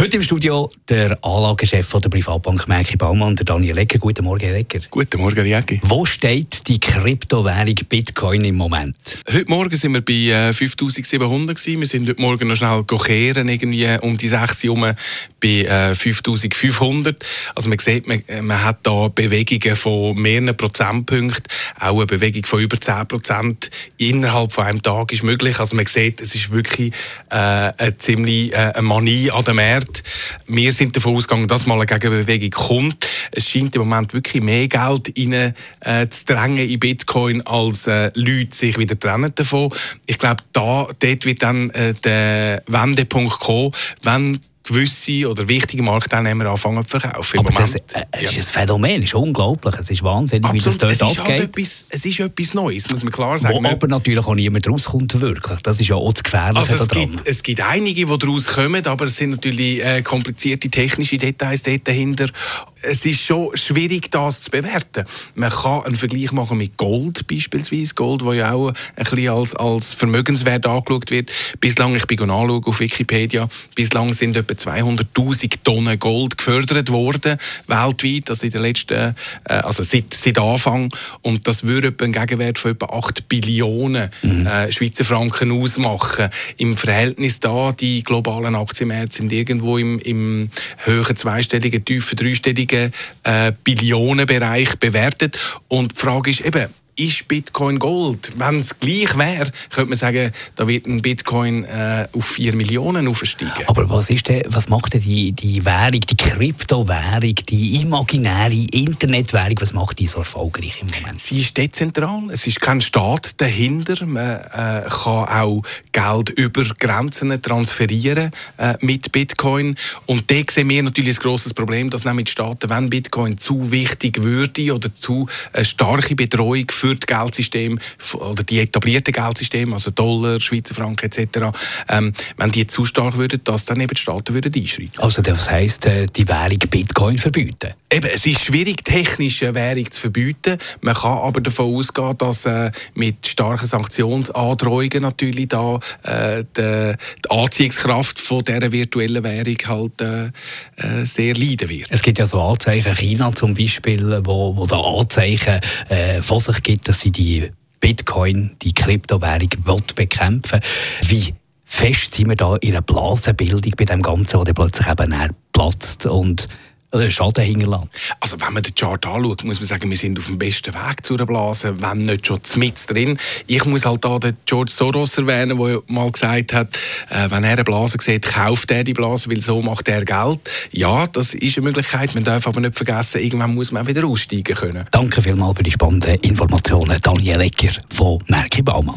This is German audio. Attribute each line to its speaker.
Speaker 1: Heute im Studio der Anlagechef der Privatbank Merki Baumann, der Daniel Lecker. Guten Morgen, Herr Lecker.
Speaker 2: Guten Morgen, Jägi.
Speaker 1: Wo steht die Kryptowährung Bitcoin im Moment?
Speaker 2: Heute Morgen sind wir bei äh, 5700 gewesen. Wir sind heute Morgen noch schnell kehren, irgendwie um die 6 herum bei äh, 5500. Also man sieht, man, äh, man hat da Bewegungen von mehreren Prozentpunkten, auch eine Bewegung von über 10 Prozent innerhalb von einem Tag ist möglich. Also man sieht, es ist wirklich äh, eine ziemlich äh, eine Manie an Märkten Wert. Wir sind davon ausgegangen, dass mal eine Gegenbewegung kommt. Es scheint im Moment wirklich mehr Geld rein, äh, zu drängen in Bitcoin, als äh, Leute sich wieder trennen davon. Ich glaube, da, dort wird dann äh, der Wendepunkt kommen, wenn gewisse oder wichtige Marktteilnehmer anfangen zu verkaufen.
Speaker 1: Aber das, äh, es ja. ist ein Phänomen, es ist unglaublich, es ist wahnsinnig, Absolut. wie das dort es abgeht.
Speaker 2: Halt etwas, es ist etwas Neues, muss man klar sagen.
Speaker 1: Wo aber natürlich auch niemand rauskommt, wirklich. Das ist ja auch das Gefährliche
Speaker 2: also es Gibt, es gibt einige, die daraus kommen, aber es sind natürlich äh, komplizierte technische Details dort dahinter es ist schon schwierig, das zu bewerten. Man kann einen Vergleich machen mit Gold beispielsweise. Gold, wo ja auch ein bisschen als, als Vermögenswert angeschaut wird. Bislang, ich bin anschauen auf Wikipedia, bislang sind etwa 200'000 Tonnen Gold gefördert worden, weltweit, also in den letzten, äh, also seit, seit Anfang. Und das würde etwa einen Gegenwert von etwa 8 Billionen mhm. äh, Schweizer Franken ausmachen. Im Verhältnis da, die globalen Aktienmärkte sind irgendwo im, im höheren zweistelligen, tiefen dreistelligen dreistelligen äh, Billionenbereich bewertet. Und die Frage ist eben, ist Bitcoin Gold? Wenn es gleich wäre, könnte man sagen, da wird ein Bitcoin äh, auf 4 Millionen aufsteigen.
Speaker 1: Aber was, ist denn, was macht denn die, die Währung, die Kryptowährung, die imaginäre Internetwährung, was macht die so erfolgreich im Moment?
Speaker 2: Sie ist dezentral, es ist kein Staat dahinter. Man äh, kann auch Geld über Grenzen transferieren äh, mit Bitcoin. Und da sehen wir natürlich ein grosses Problem, dass nämlich Staaten, wenn Bitcoin zu wichtig würde oder zu eine starke Betreuung für für das Geldsystem oder die etablierten Geldsysteme, also Dollar, Schweizer Franken etc., ähm, wenn die zu stark würden, dass dann eben die Staaten würden einschreiten.
Speaker 1: Also das heisst, äh, die Währung Bitcoin verbieten?
Speaker 2: Eben, es ist schwierig, technische Währung zu verbieten. Man kann aber davon ausgehen, dass äh, mit starken Sanktionsandrohungen natürlich da äh, die, die, Anziehungskraft von dieser virtuellen Währung halt äh, äh, sehr leiden wird.
Speaker 1: Es gibt ja so Anzeichen, China zum Beispiel, wo, wo da Anzeichen äh, von sich gibt, dass sie die Bitcoin, die Kryptowährung, bekämpfen. Wie fest sind wir da in einer Blasenbildung bei dem Ganzen, der plötzlich eben platzt und Schaden hinterlassen.
Speaker 2: Also wenn man den Chart anschaut, muss man sagen, wir sind auf dem besten Weg zu einer Blase, wenn nicht schon mit drin. Ich muss halt da den George Soros erwähnen, der mal gesagt hat, äh, wenn er eine Blase sieht, kauft er die Blase, weil so macht er Geld. Ja, das ist eine Möglichkeit. Man darf aber nicht vergessen, irgendwann muss man auch wieder aussteigen können.
Speaker 1: Danke vielmals für die spannenden Informationen, Daniel Ecker von Merki Baumann.